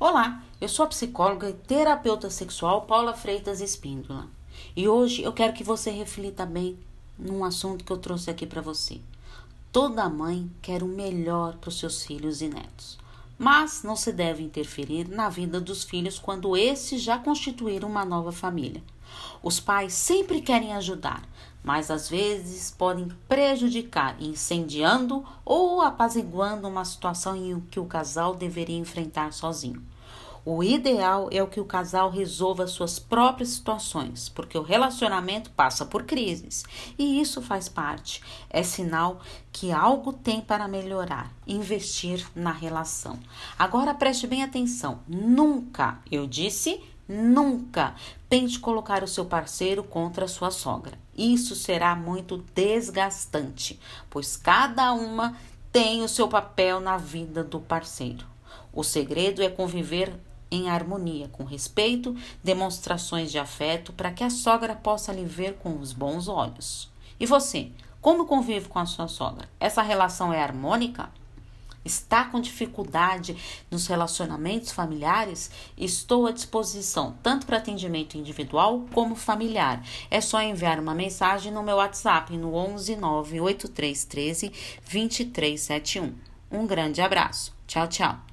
Olá, eu sou a psicóloga e terapeuta sexual Paula Freitas Espíndola. E hoje eu quero que você reflita bem num assunto que eu trouxe aqui para você. Toda mãe quer o melhor para os seus filhos e netos, mas não se deve interferir na vida dos filhos quando esses já constituíram uma nova família. Os pais sempre querem ajudar, mas às vezes podem prejudicar, incendiando ou apaziguando uma situação em que o casal deveria enfrentar sozinho. O ideal é o que o casal resolva suas próprias situações, porque o relacionamento passa por crises e isso faz parte. É sinal que algo tem para melhorar, investir na relação. Agora preste bem atenção: nunca, eu disse, Nunca tente colocar o seu parceiro contra a sua sogra. Isso será muito desgastante, pois cada uma tem o seu papel na vida do parceiro. O segredo é conviver em harmonia, com respeito, demonstrações de afeto, para que a sogra possa lhe ver com os bons olhos. E você, como convive com a sua sogra? Essa relação é harmônica? está com dificuldade nos relacionamentos familiares, estou à disposição tanto para atendimento individual como familiar. É só enviar uma mensagem no meu WhatsApp no 11 98313 2371. Um grande abraço. Tchau, tchau.